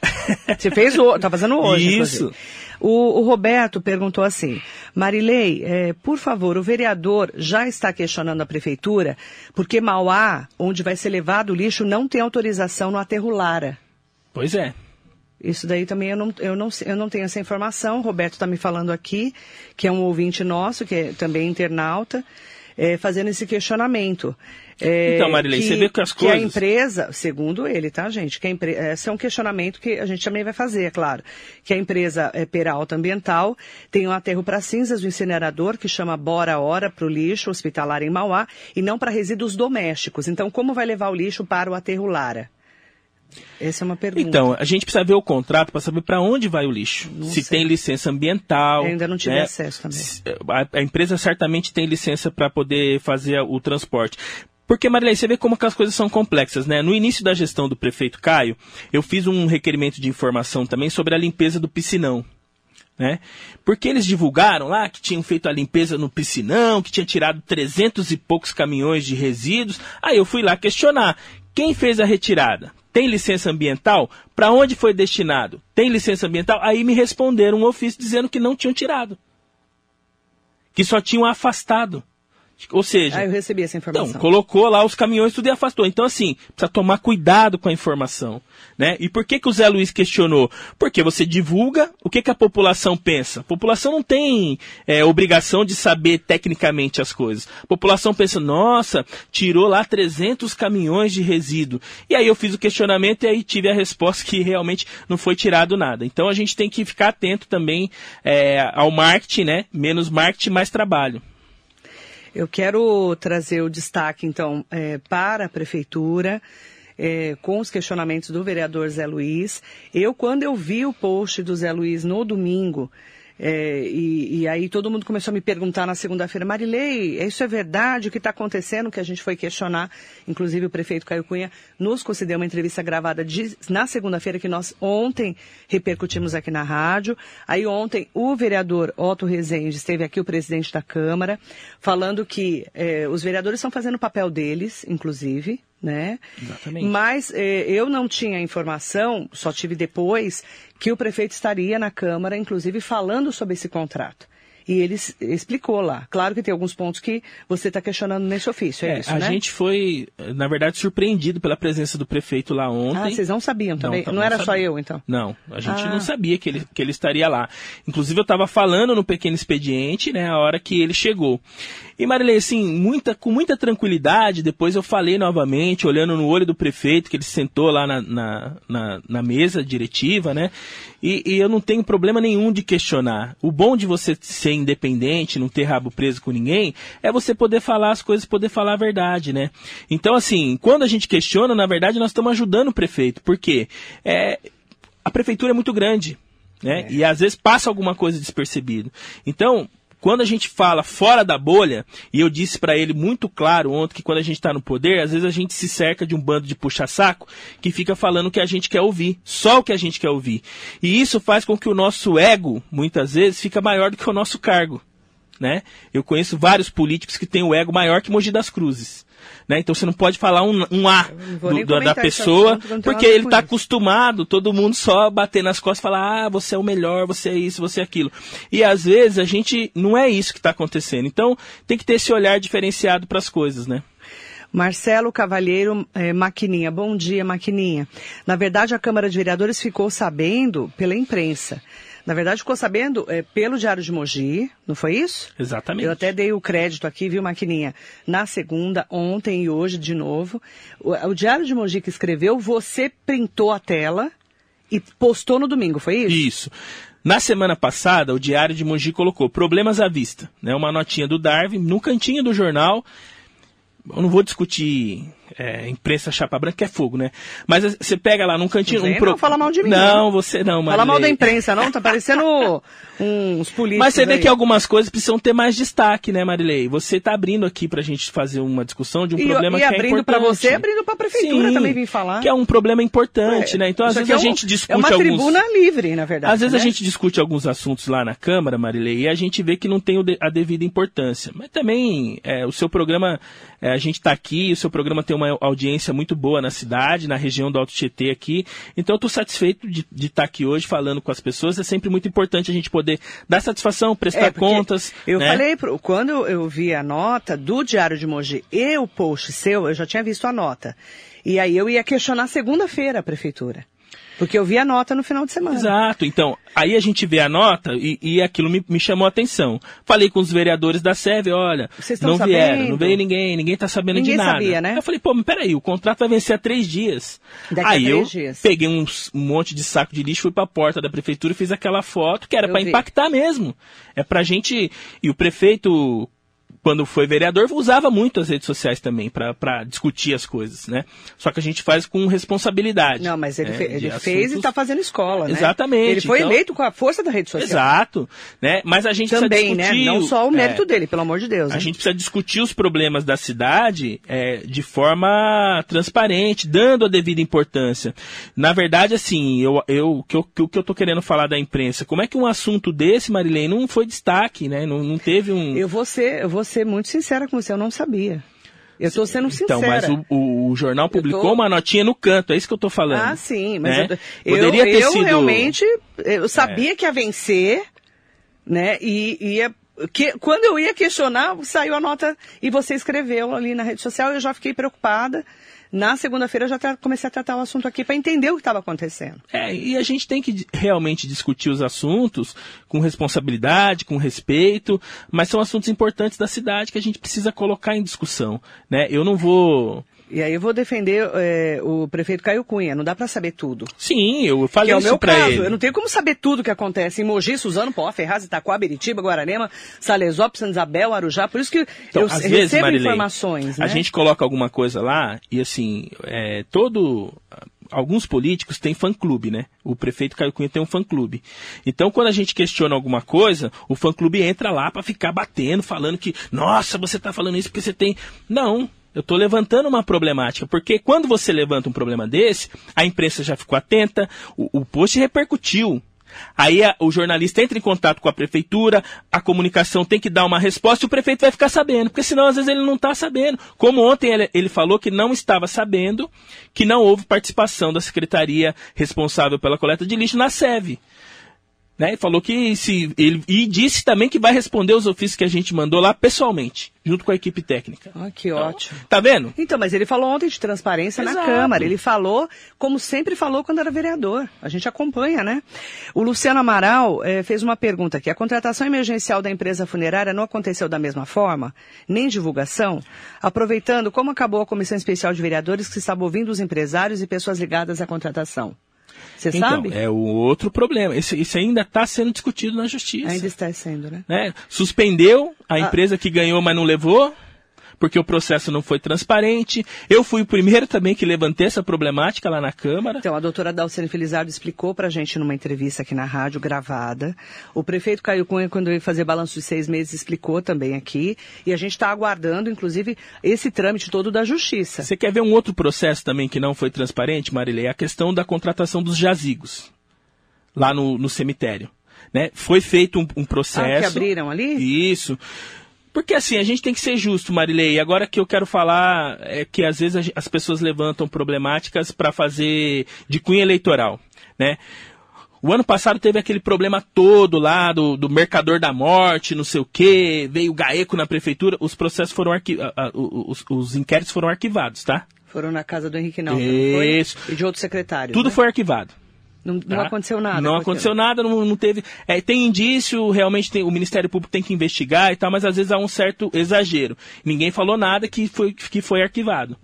Você fez o, tá fazendo hoje. Isso. O, o, Roberto perguntou assim, Marilei, é, por favor, o vereador já está questionando a prefeitura porque Mauá, onde vai ser levado o lixo, não tem autorização no aterro Lara. Pois é. Isso daí também eu não, eu não, eu não tenho essa informação. O Roberto está me falando aqui, que é um ouvinte nosso, que é também internauta, é, fazendo esse questionamento. É, então, Marilei, que, você vê que as que coisas... a empresa, segundo ele, tá, gente? Que a empre... Esse é um questionamento que a gente também vai fazer, é claro. Que a empresa é, Peralta Ambiental tem um aterro para cinzas do incinerador que chama Bora Hora para o lixo hospitalar em Mauá e não para resíduos domésticos. Então, como vai levar o lixo para o aterro Lara? Essa é uma pergunta. Então, a gente precisa ver o contrato para saber para onde vai o lixo. Não se sei. tem licença ambiental. Eu ainda não tive né? acesso também. A, a empresa certamente tem licença para poder fazer o transporte. Porque, Marilei, você vê como que as coisas são complexas, né? No início da gestão do prefeito Caio, eu fiz um requerimento de informação também sobre a limpeza do piscinão. Né? Porque eles divulgaram lá que tinham feito a limpeza no piscinão, que tinha tirado 300 e poucos caminhões de resíduos. Aí eu fui lá questionar. Quem fez a retirada? Tem licença ambiental? Para onde foi destinado? Tem licença ambiental? Aí me responderam um ofício dizendo que não tinham tirado. Que só tinham afastado. Ou seja, Ah, eu recebi essa informação. então, colocou lá os caminhões tudo e afastou. Então, assim, precisa tomar cuidado com a informação. Né? E por que, que o Zé Luiz questionou? Porque você divulga, o que, que a população pensa? A população não tem é, obrigação de saber tecnicamente as coisas. A população pensa, nossa, tirou lá 300 caminhões de resíduo. E aí eu fiz o questionamento e aí tive a resposta que realmente não foi tirado nada. Então a gente tem que ficar atento também é, ao marketing, né? Menos marketing, mais trabalho. Eu quero trazer o destaque, então, é, para a Prefeitura, é, com os questionamentos do vereador Zé Luiz. Eu, quando eu vi o post do Zé Luiz no domingo, é, e, e aí todo mundo começou a me perguntar na segunda-feira, Marilei, isso é verdade? O que está acontecendo? Que a gente foi questionar, inclusive o prefeito Caio Cunha nos concedeu uma entrevista gravada de- na segunda-feira que nós ontem repercutimos aqui na rádio. Aí ontem o vereador Otto Rezende esteve aqui, o presidente da Câmara, falando que é, os vereadores estão fazendo o papel deles, inclusive, né? Exatamente. Mas eh, eu não tinha informação, só tive depois, que o prefeito estaria na Câmara, inclusive falando sobre esse contrato. E ele explicou lá. Claro que tem alguns pontos que você está questionando nesse ofício, é, É, isso, a né? gente foi, na verdade, surpreendido pela presença do prefeito lá ontem. Ah, vocês não sabiam também? Não, então, era só sabia. eu, então? Não, a gente Ah. não sabia que ele, que ele estaria lá. Inclusive, eu estava falando no pequeno expediente, né, a hora que ele chegou. E Marilei, assim, muita, com muita tranquilidade, depois eu falei novamente, olhando no olho do prefeito, que ele sentou lá na, na, na, na mesa diretiva, né? E, e eu não tenho problema nenhum de questionar. O bom de você ser independente, não ter rabo preso com ninguém, é você poder falar as coisas, poder falar a verdade, né? Então, assim, quando a gente questiona, na verdade, nós estamos ajudando o prefeito. Por quê? É, a prefeitura é muito grande, né? E às vezes passa alguma coisa despercebido. Então, quando a gente fala fora da bolha, e eu disse para ele muito claro ontem que quando a gente está no poder, às vezes a gente se cerca de um bando de puxa-saco que fica falando o que a gente quer ouvir, só o que a gente quer ouvir. E isso faz com que o nosso ego, muitas vezes, fica maior do que o nosso cargo. Né? Eu conheço vários políticos que têm o ego maior que Mogi das Cruzes. Né? Então você não pode falar um, um A do- nem da- pessoa, assunto, porque ele está acostumado, todo mundo só bater nas costas e falar, ah, você é o melhor, você é isso, você é aquilo. E às vezes a gente não é isso que está acontecendo. Então tem que ter esse olhar diferenciado para as coisas, né? Marcelo Cavalheiro eh, Maquininha. Bom dia, Maquininha. Na verdade, a Câmara de Vereadores ficou sabendo pela imprensa. Na verdade, ficou sabendo eh, pelo Diário de Mogi, não foi isso? Exatamente. Eu até dei o crédito aqui, viu, Maquininha? Na segunda, ontem e hoje de novo. O, o Diário de Mogi que escreveu, você printou a tela e postou no domingo, foi isso? Isso. Na semana passada, o Diário de Mogi colocou problemas à vista, né? Uma notinha do Darwin no cantinho do jornal. Eu não vou discutir é, imprensa chapa branca, é fogo, né? Mas você pega lá num cantinho. Não Um vem não falar mal de mim, Não, não. você não, Fala mal da Marilei. imprensa, não? Tá parecendo uns políticos. Mas você vê aí. que algumas coisas precisam ter mais destaque, né, Marilei? Você está abrindo aqui pra gente fazer uma discussão de um E- problema e que é abrindo importante. pra você, abrindo pra prefeitura Sim, também vim falar. Que é um problema importante, né? Então, às vezes a é um- gente discute É uma alguns... tribuna livre, na verdade. Às vezes né? a gente discute alguns assuntos lá na Câmara, Marilei, e a gente vê que não tem a devida importância. Mas também é, o seu programa, é, a gente está aqui, o seu programa tem uma audiência muito boa na cidade, na região do Alto Tietê aqui. Então eu estou satisfeito de estar aqui hoje falando com as pessoas. É sempre muito importante a gente poder dar satisfação, prestar É, contas. Eu né? falei, quando eu vi a nota do Diário de Mogi e o post seu, eu já tinha visto a nota. E aí eu ia questionar segunda-feira a prefeitura. Porque eu vi a nota no final de semana. Exato. Então, aí a gente vê a nota e, e aquilo me, me chamou a atenção. Falei com os vereadores da SEV, olha, não vieram, sabendo? não veio ninguém, ninguém tá sabendo Ninguém de nada. sabia, né? Eu falei, pô, mas peraí, o contrato vai vencer há três dias. Daqui a aí eu três dias. peguei uns- um monte de saco de lixo, fui pra porta da prefeitura e fiz aquela foto que era para impactar mesmo. É pra gente. E o prefeito. Quando foi vereador, usava muito as redes sociais também para discutir as coisas, né? Só que a gente faz com responsabilidade. Não, mas ele, né, fe- ele fez e assuntos- está fazendo escola, né? Exatamente, Ele foi então- eleito com a força da rede social. Exato, né? Mas a gente Também, precisa né? discutir... Não só o mérito é, dele, pelo amor de Deus. A né? gente precisa discutir os problemas da cidade é, de forma transparente, dando a devida importância. Na verdade, assim, eu, eu, o que eu, que eu tô querendo falar da imprensa, como é que um assunto desse, Marilene, não foi destaque, né? Não, não teve um... Eu vou ser, eu vou ser muito sincera com você, eu não sabia. Eu estou sendo sincera. Então, mas o, o- o jornal publicou tô- uma notinha no canto, é isso que eu tô falando. Ah, sim, mas né? eu, eu, Poderia ter eu sido... É. realmente eu sabia que ia vencer, né? E ia que, quando eu ia questionar, saiu a nota e você escreveu ali na rede social, eu já fiquei preocupada. Na segunda-feira já comecei a tratar o assunto aqui para entender o que estava acontecendo. É, e a gente tem que realmente discutir os assuntos com responsabilidade, com respeito, mas são assuntos importantes da cidade que a gente precisa colocar em discussão. Né? Eu não vou e aí eu vou defender é, o prefeito Caio Cunha. Não dá para saber tudo. Sim, eu falei que é o meu caso. Ele. Eu não tenho como saber tudo o que acontece em Mogi, Suzano, Pó, Ferraz, Itaquá, Beritiba, Guararema, Salesópolis, Santa Isabel, Arujá. Por isso que então, eu às recebo vezes, Marilei, informações. Né? A gente coloca alguma coisa lá e assim, é, todo alguns políticos têm fã-clube, né? O prefeito Caio Cunha tem um fã-clube. Então, quando a gente questiona alguma coisa, o fã-clube entra lá para ficar batendo, falando que, nossa, você está falando isso porque você tem. Não, eu estou levantando uma problemática, porque quando você levanta um problema desse, a imprensa já ficou atenta, o, o post repercutiu. Aí a, o jornalista entra em contato com a prefeitura, a comunicação tem que dar uma resposta e o prefeito vai ficar sabendo, porque senão às vezes ele não está sabendo. Como ontem ele, ele falou que não estava sabendo que não houve participação da secretaria responsável pela coleta de lixo na SEV. Né? Falou que se ele e disse também que vai responder os ofícios que a gente mandou lá pessoalmente, junto com a equipe técnica. Ah, que então, ótimo. Tá vendo? Então, mas ele falou ontem de transparência Exato. na Câmara. Ele falou como sempre falou quando era vereador. A gente acompanha, né? O Luciano Amaral eh, fez uma pergunta aqui. A contratação emergencial da empresa funerária não aconteceu da mesma forma? Nem divulgação? Aproveitando, como acabou a comissão especial de vereadores que estava ouvindo os empresários e pessoas ligadas à contratação? Você então, sabe? É o outro problema. Isso, isso ainda está sendo discutido na justiça. Ainda está sendo, né? né? Suspendeu a ah. empresa que ganhou, mas não levou porque o processo não foi transparente. Eu fui o primeiro também que levantei essa problemática lá na Câmara. Então, a doutora Dalcene Felizardo explicou para a gente numa entrevista aqui na rádio, gravada. O prefeito Caio Cunha, quando veio fazer balanço de seis meses, explicou também aqui. E a gente está aguardando, inclusive, esse trâmite todo da Justiça. Você quer ver um outro processo também que não foi transparente, Marilei? A questão da contratação dos jazigos lá no, no cemitério. Né? Foi feito um, um processo. Ah, que abriram ali? Isso. Porque assim, a gente tem que ser justo, Marilei. Agora que eu quero falar é que às vezes as pessoas levantam problemáticas para fazer de cunha eleitoral, né? O ano passado teve aquele problema todo lá do, do mercador da morte, não sei o quê, veio o GAECO na prefeitura, os processos foram arquivados, os, os inquéritos foram arquivados, tá? Foram na casa do Henrique Nalva, Isso. E de outros secretários. Tudo né? foi arquivado. Não, não tá? aconteceu nada. Não aconteceu nada, não, não teve. É, tem indício, realmente tem, o Ministério Público tem que investigar e tal, mas às vezes há um certo exagero. Ninguém falou nada que foi, que foi arquivado.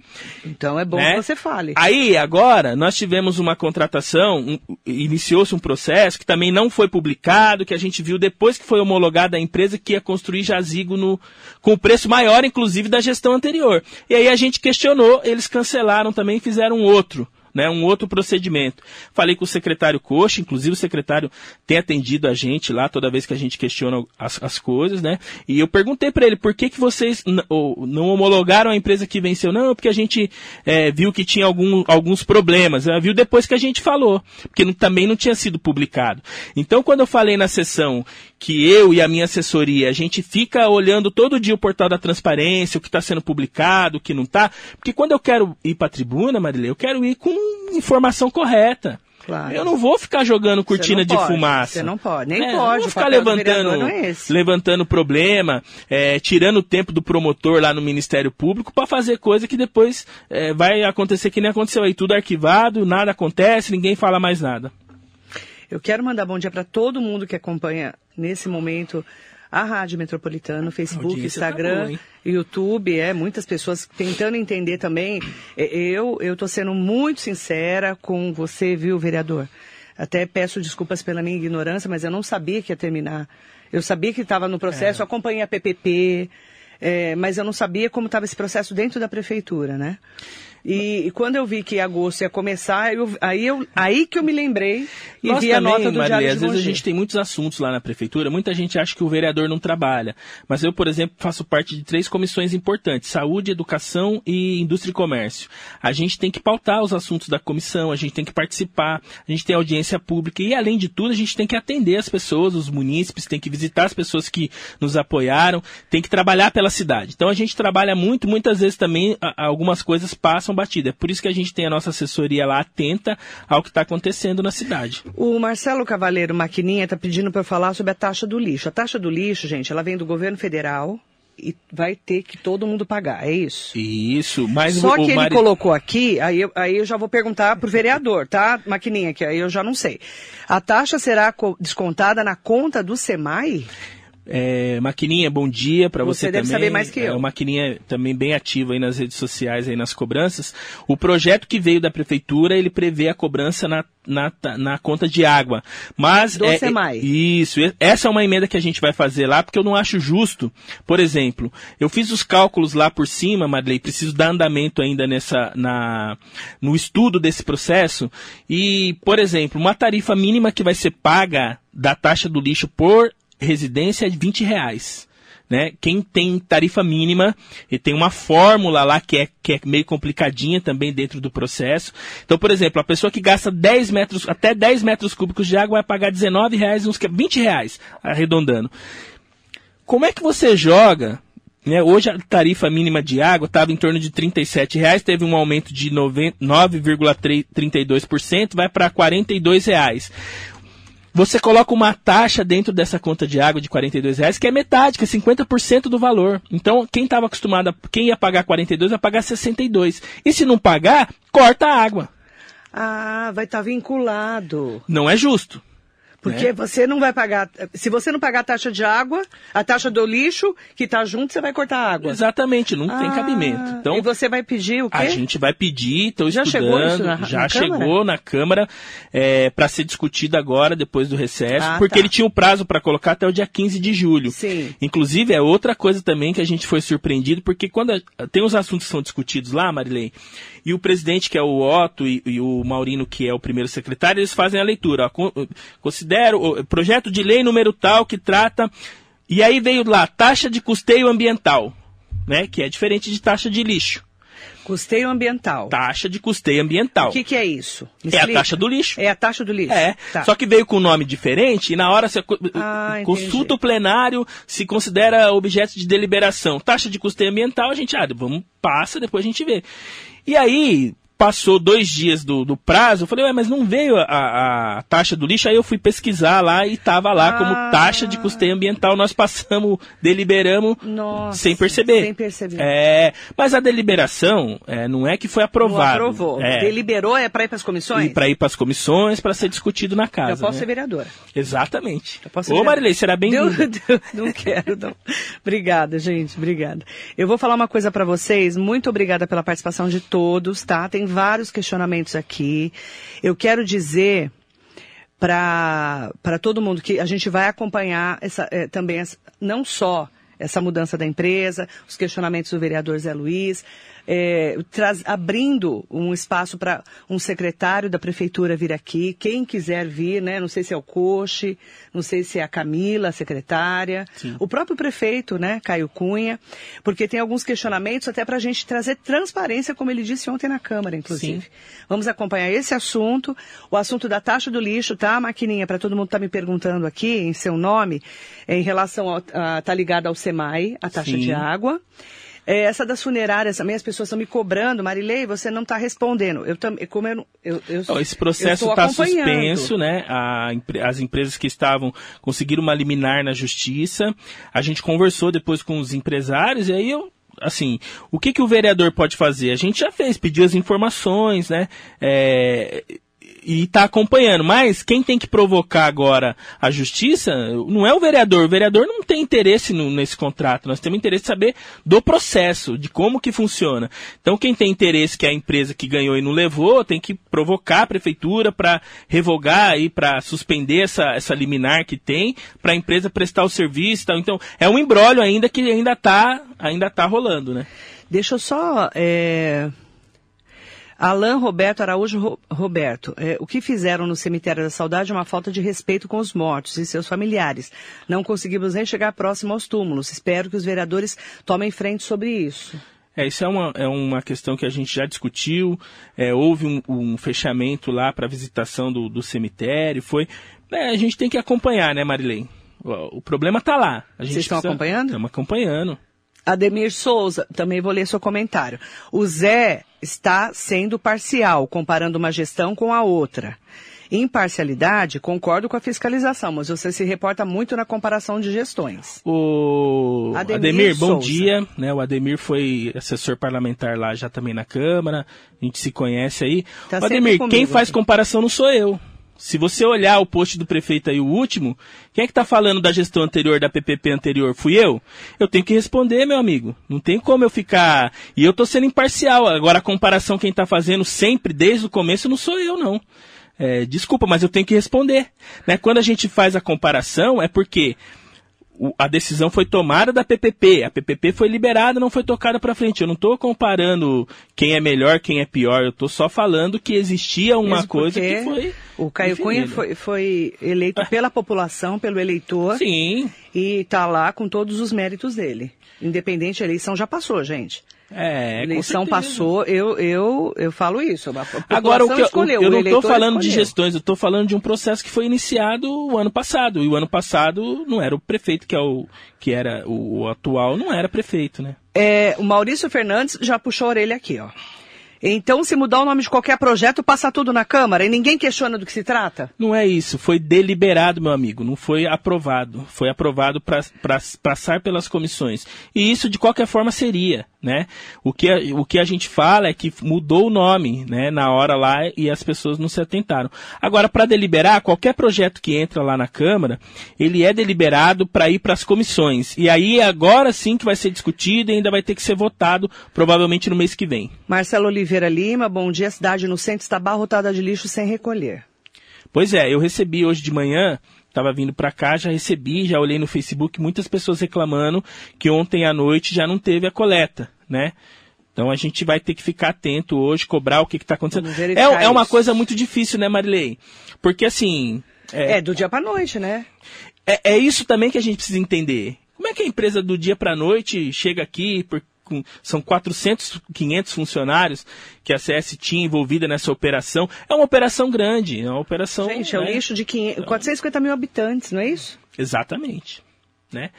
Então é bom né? que você fale. Aí, agora, nós tivemos uma contratação, um, iniciou-se um processo que também não foi publicado, que a gente viu depois que foi homologada a empresa que ia construir jazigo no, com o preço maior, inclusive, da gestão anterior. E aí a gente questionou, eles cancelaram também e fizeram outro né, um outro procedimento. Falei com o secretário Coxa, inclusive o secretário tem atendido a gente lá toda vez que a gente questiona as, as coisas, né? E eu perguntei para ele por que, que vocês não homologaram a empresa que venceu. Não, porque a gente é, viu que tinha algum, alguns problemas. Né? Viu depois que a gente falou, porque não, também não tinha sido publicado. Então, quando eu falei na sessão que eu e a minha assessoria, a gente fica olhando todo dia o portal da transparência, o que está sendo publicado, o que não está, porque quando eu quero ir para a tribuna, Marilê, eu quero ir com informação correta. Claro. Eu não vou ficar jogando cortina de pode, fumaça. Você não pode, nem é, pode. Não ficar levantando, é levantando problema, é, tirando o tempo do promotor lá no Ministério Público para fazer coisa que depois é, vai acontecer que nem aconteceu aí. Tudo arquivado, nada acontece, ninguém fala mais nada. Eu quero mandar bom dia para todo mundo que acompanha nesse momento a Rádio Metropolitana, Facebook, tá Instagram, tá YouTube, é, muitas pessoas tentando entender também. Eu eu estou sendo muito sincera com você, viu, vereador? Até peço desculpas pela minha ignorância, mas eu não sabia que ia terminar. Eu sabia que estava no processo, é. acompanhei a PPP, é, mas eu não sabia como estava esse processo dentro da prefeitura, né? E, e, quando eu vi que agosto ia começar, eu, aí, eu, aí que eu me lembrei e Nós vi também, a nota do Maria, Às vezes a gente tem muitos assuntos lá na prefeitura, muita gente acha que o vereador não trabalha. Mas eu, por exemplo, faço parte de três comissões importantes: saúde, educação e indústria e comércio. A gente tem que pautar os assuntos da comissão, a gente tem que participar, a gente tem audiência pública e, além de tudo, a gente tem que atender as pessoas, os munícipes, tem que visitar as pessoas que nos apoiaram, tem que trabalhar pela cidade. Então a gente trabalha muito, muitas vezes também algumas coisas passam batidas. É por isso que a gente tem a nossa assessoria lá atenta ao que está acontecendo na cidade. O Marcelo Cavaleiro Maquininha está pedindo para eu falar sobre a taxa do lixo. A taxa do lixo, gente, ela vem do governo federal e vai ter que todo mundo pagar, é isso? Isso, mas Só o, que o ele Mari- colocou aqui, aí eu, aí eu já vou perguntar pro vereador, tá, Maquininha, que aí eu já não sei. A taxa será co- descontada na conta do SEMAI? É, Maquininha, bom dia para você, Você deve também. saber mais que É, eu. o Maquininha também bem ativo aí nas redes sociais, aí nas cobranças. O projeto que veio da prefeitura, ele prevê a cobrança na, na, na conta de água. Mas Do é, SEMAI. é- isso, essa é uma emenda que a gente vai fazer lá, porque eu não acho justo. Por exemplo, eu fiz os cálculos lá por cima, Madley, preciso dar andamento ainda nessa na no estudo desse processo e, por exemplo, uma tarifa mínima que vai ser paga da taxa do lixo por residência é de 20 reais. Né? Quem tem tarifa mínima, e tem uma fórmula lá que é, que é meio complicadinha também dentro do processo. Então, por exemplo, a pessoa que gasta 10 metros, até 10 metros cúbicos de água vai pagar 19 reais, uns que- 20 reais, arredondando. Como é que você joga? Né? Hoje a tarifa mínima de água estava em torno de 37 reais, teve um aumento de 90 9,32%, vai para 42 reais. Você coloca uma taxa dentro dessa conta de água de 42 reais, que é metade, que é 50% do valor. Então, quem estava acostumado, a, quem ia pagar 42 vai pagar 62. E se não pagar, corta a água. Ah, vai estar vinculado. Não é justo. Porque né? você não vai pagar. Se você não pagar a taxa de água, a taxa do lixo, que está junto, você vai cortar a água. Exatamente, não tem Ah, cabimento. Então, e você vai pedir o quê? A gente vai pedir, estou Já chegou isso na- já na chegou Câmara? na Câmara para ser discutido agora, depois do recesso, Ah, porque tá. ele tinha o prazo para colocar até o dia 15 de julho. Sim. Inclusive, é outra coisa também que a gente foi surpreendido, porque quando a- tem os assuntos que são discutidos lá, Marilei, e o presidente, que é o Otto, e, e o Maurino, que é o primeiro secretário, eles fazem a leitura. Ó, con- projeto de lei número tal que trata. E aí veio lá, taxa de custeio ambiental, né? Que é diferente de taxa de lixo. Custeio ambiental. Taxa de custeio ambiental. O que, que é isso? Me É a explica. taxa do lixo. É a taxa do lixo. É, Tá. só que veio com um nome diferente e na hora você Ah, consulta entendi. o plenário, se considera objeto de deliberação. Taxa de custeio ambiental, a gente, ah, vamos, passa, depois a gente vê. E aí, passou dois dias do, do prazo, eu falei, ué, mas não veio a, a taxa do lixo, aí eu fui pesquisar lá e tava lá como Ah. taxa de custeio ambiental, nós passamos, deliberamos Nossa, sem perceber. sem perceber. É, mas a deliberação é, não é que foi Não aprovado. aprovou. É, Deliberou é para ir para as comissões? e para ir para as comissões, para ser discutido na casa. Eu posso né? ser vereadora. Exatamente. Eu posso Ô. Marilei, será bem-vinda. Deu- deu- Não quero, não. Obrigada, gente, obrigada. Eu vou falar uma coisa para vocês. Muito obrigada pela participação de todos, tá? Tem vários questionamentos aqui. Eu quero dizer para todo mundo que a gente vai acompanhar essa, eh, também, essa- não só essa mudança da empresa, os questionamentos do vereador Zé Luiz, eh, traz- abrindo um espaço para um secretário da prefeitura vir aqui, quem quiser vir, né? Não sei se é o Coche, não sei se é a Camila, a secretária, o próprio prefeito, né, Caio Cunha, porque tem alguns questionamentos até para a gente trazer transparência, como ele disse ontem na Câmara, inclusive. Sim. Vamos acompanhar esse assunto, o assunto da taxa do lixo, tá, maquininha, para todo mundo estar me perguntando aqui em seu nome, em relação ao, a, tá ligado ao SEMAI, a taxa Sim. de água. É, essa das funerárias também, as pessoas estão me cobrando, Marilei, você não está respondendo. Eu também, como eu, eu, eu Esse processo está suspenso, né? A as empresas que estavam conseguiram uma liminar na justiça. A gente conversou depois com os empresários e aí eu assim, o que, que o vereador pode fazer? A gente já fez, pediu as informações, né? É, e está acompanhando. Mas quem tem que provocar agora a justiça não é o vereador. O vereador não tem interesse no- nesse contrato. Nós temos interesse de saber do processo, de como que funciona. Então quem tem interesse que é a empresa que ganhou e não levou, tem que provocar a prefeitura para revogar e para suspender essa, essa liminar que tem para a empresa prestar o serviço. e tal. Então é um embrólio ainda que ainda está ainda tá rolando, né? Deixa eu só. É... Alain Roberto Araújo Ro- Roberto, é, o que fizeram no cemitério da saudade é uma falta de respeito com os mortos e seus familiares. Não conseguimos nem chegar próximo aos túmulos. Espero que os vereadores tomem frente sobre isso. É, isso é uma, é uma questão que a gente já discutiu. É, houve um, um fechamento lá para visitação do, do cemitério. Foi. é, a gente tem que acompanhar, né, Marilei? O, o problema está lá. A gente Vocês estão acompanhando? Estamos acompanhando. Ademir Souza, também vou ler seu comentário. O Zé está sendo parcial, comparando uma gestão com a outra. Imparcialidade, concordo com a fiscalização, mas você se reporta muito na comparação de gestões. O Ademir Ademir, bom Souza. dia. Né, o Ademir foi assessor parlamentar lá já também na Câmara. A gente se conhece aí. Tá o Ademir, comigo quem faz comparação não sou eu. Se você olhar o post do prefeito aí, o último, quem é que tá falando da gestão anterior, da PPP anterior? Fui eu? Eu tenho que responder, meu amigo. Não tem como eu ficar... E eu tô sendo imparcial. Agora, a comparação quem tá fazendo sempre, desde o começo, não sou eu, não. É, desculpa, mas eu tenho que responder. Né? Quando a gente faz a comparação, é porque a decisão foi tomada da PPP, a PPP foi liberada, não foi tocada para frente. Eu não estou comparando quem é melhor, quem é pior. Eu estou só falando que existia uma Mesmo coisa que foi. O Caio Cunha definida. foi, foi eleito pela população, pelo eleitor, Sim, e está lá com todos os méritos dele. Independente, a eleição já passou, gente. É. a eleição passou, eu, eu, eu falo isso. Agora, o que eu, escolheu, eu não estou falando de escolheu. gestões, eu estou falando de um processo que foi iniciado o ano passado. E o ano passado não era o prefeito, que, é o, que era o, o atual, não era prefeito, né? É, o Maurício Fernandes já puxou a orelha aqui, ó. Então, se mudar o nome de qualquer projeto, passa tudo na Câmara e ninguém questiona do que se trata? Não é isso, foi deliberado, meu amigo, não foi aprovado. Foi aprovado para passar pelas comissões. E isso, de qualquer forma, seria, né? O que, a, o que a gente fala é que mudou o nome, né, na hora lá e as pessoas não se atentaram. Agora, para deliberar, qualquer projeto que entra lá na Câmara, ele é deliberado para ir para as comissões. E aí, agora sim que vai ser discutido e ainda vai ter que ser votado, provavelmente no mês que vem. Marcelo Oliveira Lima, bom dia. Cidade no centro está abarrotada de lixo sem recolher. Pois é, eu recebi hoje de manhã, estava vindo para cá, já recebi, já olhei no Facebook, muitas pessoas reclamando que ontem à noite já não teve a coleta, né? Então a gente vai ter que ficar atento hoje, cobrar o que está acontecendo. É, é uma coisa muito difícil, né, Marilei? Porque assim, É, do dia para noite, né? é, é isso também que a gente precisa entender. Como é que a empresa do dia para noite chega aqui, por, com- são 400, 500 funcionários que a CS tinha envolvida nessa operação. É uma operação grande, é uma operação... Gente, é um lixo de 500, 450 mil habitantes, não é isso? Exatamente. Né?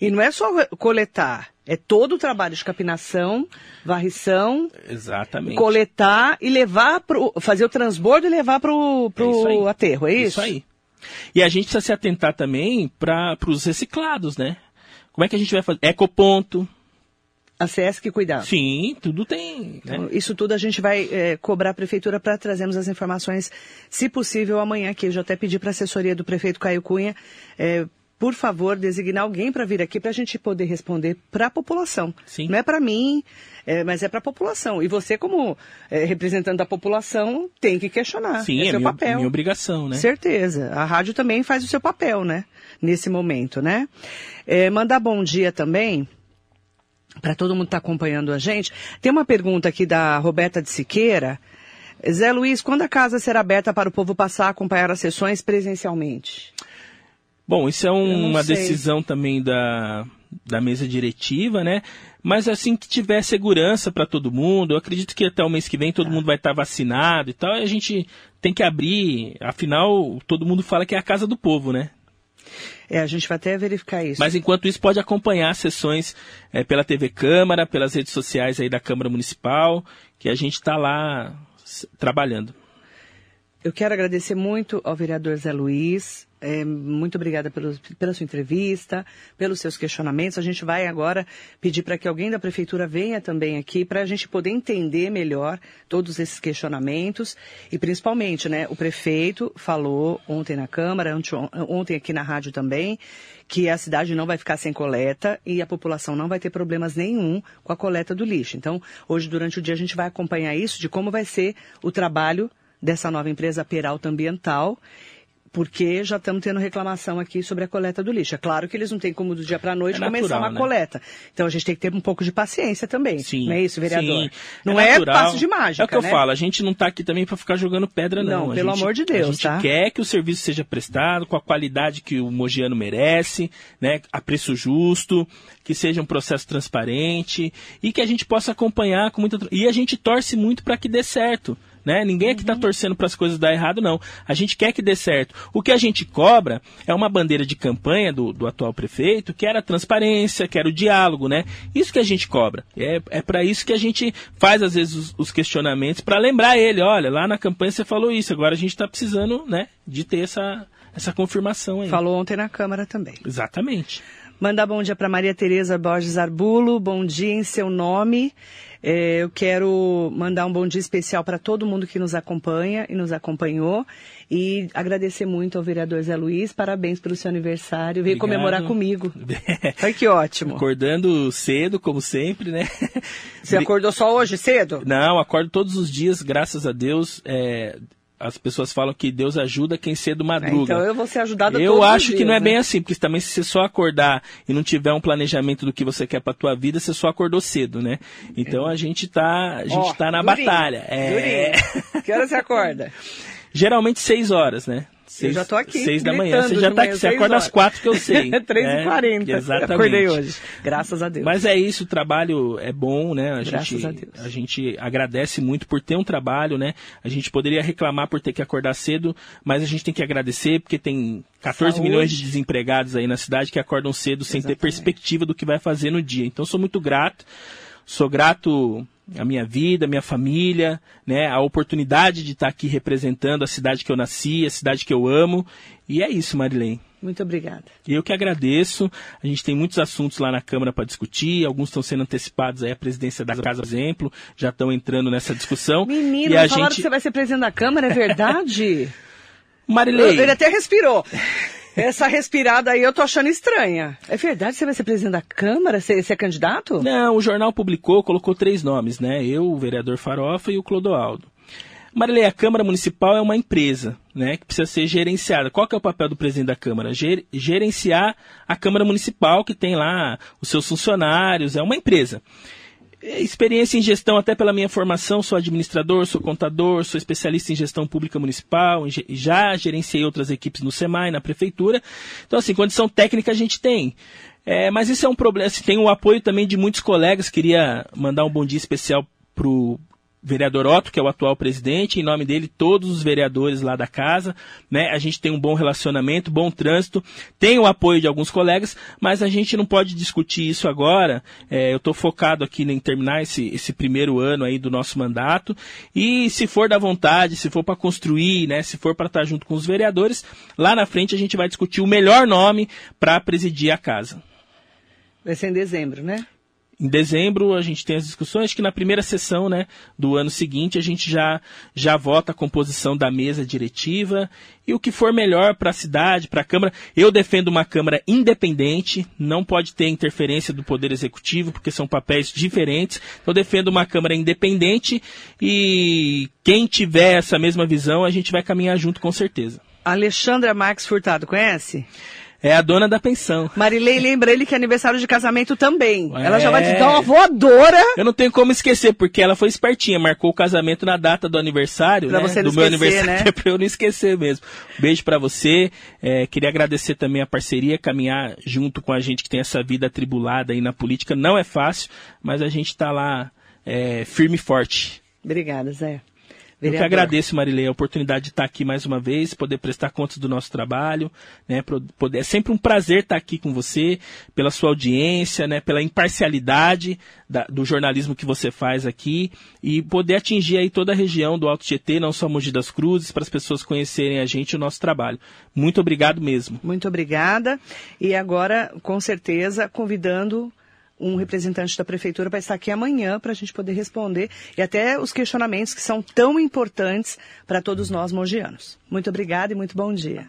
E não é só coletar, é todo o trabalho de capinação, varrição, Exatamente. coletar e levar pro, fazer o transbordo e levar É isso aí. pro aterro, é isso? Isso aí. E a gente precisa se atentar também para os reciclados, né? Como é que a gente vai fazer? Ecoponto. A que cuidar. Sim, tudo tem. Né? Então, Isso tudo a gente vai eh, cobrar a prefeitura para trazermos as informações, se possível, amanhã aqui. Eu já até pedi para a assessoria do prefeito Caio Cunha, eh, por favor, designar alguém para vir aqui para a gente poder responder para a população. Sim. Não é para mim, eh, mas é para a população. E você, como eh, representante da população, tem que questionar. Sim, é, é seu minha, papel. minha obrigação, né? Certeza. A rádio também faz o seu papel, né? Nesse momento, né? É, mandar bom dia também para todo mundo que está acompanhando a gente. Tem uma pergunta aqui da Roberta de Siqueira. Zé Luiz, quando a casa será aberta para o povo passar a acompanhar as sessões presencialmente? Bom, isso é um- uma sei. decisão também da, da mesa diretiva, né? Mas assim que tiver segurança para todo mundo, eu acredito que até o mês que vem todo mundo vai estar vacinado e tal, e a gente tem que abrir, afinal, todo mundo fala que é a casa do povo, né? É, a gente vai até verificar isso. Mas enquanto isso, pode acompanhar as sessões eh, pela TV Câmara, pelas redes sociais aí da Câmara Municipal, que a gente está lá trabalhando. Eu quero agradecer muito ao vereador Zé Luiz. É, muito obrigada pelo- pela sua entrevista, pelos seus questionamentos. A gente vai agora pedir para que alguém da prefeitura venha também aqui para a gente poder entender melhor todos esses questionamentos e principalmente, né, o prefeito falou ontem na Câmara, ontem aqui na rádio também, que a cidade não vai ficar sem coleta e a população não vai ter problemas nenhum com a coleta do lixo. Então, hoje durante o dia a gente vai acompanhar isso de como vai ser o trabalho dessa nova empresa Peralta Ambiental, porque já estamos tendo reclamação aqui sobre a coleta do lixo. É claro que eles não têm como do dia para a noite É começar natural, uma né? coleta. Então a gente tem que ter um pouco de paciência também. Sim. Não é isso, vereador? Sim, não é, natural. passo de mágica, É o que eu né? falo, a gente não está aqui também para ficar jogando pedra, não. Não, A pelo gente- amor de Deus, A gente tá? quer que o serviço seja prestado com a qualidade que o mogiano merece, né? A preço justo, que seja um processo transparente e que a gente possa acompanhar com muita... E a gente torce muito para que dê certo. Né? Ninguém aqui está torcendo para as coisas dar errado, não. A gente quer que dê certo. O que a gente cobra é uma bandeira de campanha do, do atual prefeito, que era a transparência, que era o diálogo, né? Isso que a gente cobra. É, é para isso que a gente faz, às vezes, os, os questionamentos, para lembrar ele, olha, lá na campanha você falou isso, agora a gente está precisando, né, de ter essa, essa confirmação aí. Falou ontem na Câmara também. Exatamente. Mandar bom dia para Maria Tereza Borges Arbulo. Bom dia em seu nome. É, eu quero mandar um bom dia especial para todo mundo que nos acompanha e nos acompanhou. E agradecer muito ao vereador Zé Luiz. Parabéns pelo seu aniversário. Veio comemorar comigo. Ai, que ótimo. Acordando cedo, como sempre, né? Você acordou só hoje cedo? Não, acordo todos os dias, graças a Deus. É, as pessoas falam que Deus ajuda quem cedo madruga. Então eu vou ser ajudada Eu acho que dias, não é né? bem assim, porque também se você só acordar e não tiver um planejamento do que você quer pra tua vida, você só acordou cedo, né? Então a gente tá, a gente Ó, tá na durinho, batalha. É, durinho. Que hora você acorda? geralmente seis horas, né? Seis, já tô aqui, Seis da manhã. Você já tá aqui, você acorda às horas. quatro que eu sei. 3h40. É, exatamente. Acordei hoje. Graças a Deus. Mas é isso, o trabalho é bom, né? A Graças gente, a Deus. a gente agradece muito por ter um trabalho, né? A gente poderia reclamar por ter que acordar cedo, mas a gente tem que agradecer porque tem 14 Saúde. milhões de desempregados aí na cidade que acordam cedo sem ter Exatamente. perspectiva do que vai fazer no dia. Então sou muito grato, sou grato à minha vida, à minha família, né? A oportunidade de estar aqui representando a cidade que eu nasci, a cidade que eu amo. E é isso, Marilene. Muito obrigada. Eu que agradeço. A gente tem muitos assuntos lá na Câmara para discutir. Alguns estão sendo antecipados aí. A presidência da Casa, por exemplo, já estão entrando nessa discussão. Menino, e a falaram gente... que você vai ser presidente da Câmara, é verdade? Marilei, Ele até respirou. Essa respirada aí eu tô achando estranha. É verdade que você vai ser presidente da Câmara? Você, você é candidato? não, o jornal publicou, colocou três nomes, né? Eu, o vereador Farofa e o Clodoaldo. Marilei, a Câmara Municipal é uma empresa, né, que precisa ser gerenciada. Qual que é o papel do presidente da Câmara? Ger- gerenciar a Câmara Municipal, que tem lá os seus funcionários, é uma empresa. Experiência em gestão, até pela minha formação, sou administrador, sou contador, sou especialista em gestão pública municipal, já gerenciei outras equipes no SEMAI, na prefeitura. Então, assim, condição técnica a gente tem. É, mas isso é um problema. Assim, tem o apoio também de muitos colegas. Queria mandar um bom dia especial pro vereador Otto, que é o atual presidente, em nome dele, todos os vereadores lá da casa, né? A gente tem um bom relacionamento, bom trânsito, tem o apoio de alguns colegas, mas a gente não pode discutir isso agora. É, eu estou focado aqui em terminar esse, esse primeiro ano aí do nosso mandato e se for da vontade, se for para construir, né? Se for para estar junto com os vereadores, lá na frente a gente vai discutir o melhor nome para presidir a casa. Vai ser em dezembro, né? Em dezembro a gente tem as discussões, que na primeira sessão né, do ano seguinte a gente já, já vota a composição da mesa diretiva e o que for melhor para a cidade, para a Câmara. Eu defendo uma Câmara independente, não pode ter interferência do Poder Executivo, porque são papéis diferentes. Eu defendo uma Câmara independente e quem tiver essa mesma visão a gente vai caminhar junto com certeza. Alexandra Marques Furtado, conhece? É a dona da pensão. Marilei lembra ele que é aniversário de casamento também. É. Ela já vai te dar uma voadora. Eu não tenho como esquecer, porque ela foi espertinha, marcou o casamento na data do aniversário, Pra né? você não do meu esquecer, aniversário, né? é pra eu não esquecer mesmo. Beijo pra você. É, queria agradecer também a parceria, caminhar junto com a gente que tem essa vida atribulada aí na política. Não é fácil, mas a gente tá lá é, firme e forte. Obrigada, Zé. Eu que Vereador. agradeço, Marilei, a oportunidade de estar aqui mais uma vez, poder prestar contas do nosso trabalho, né? Poder, é sempre um prazer estar aqui com você, pela sua audiência, né? Pela imparcialidade da- do jornalismo que você faz aqui e poder atingir aí toda a região do Alto Tietê, não só Mogi das Cruzes, para as pessoas conhecerem a gente e o nosso trabalho. Muito obrigado mesmo. Muito obrigada. E agora, com certeza, convidando um representante da prefeitura para estar aqui amanhã para a gente poder responder e até os questionamentos que são tão importantes para todos nós mogianos. Muito obrigada e muito bom dia.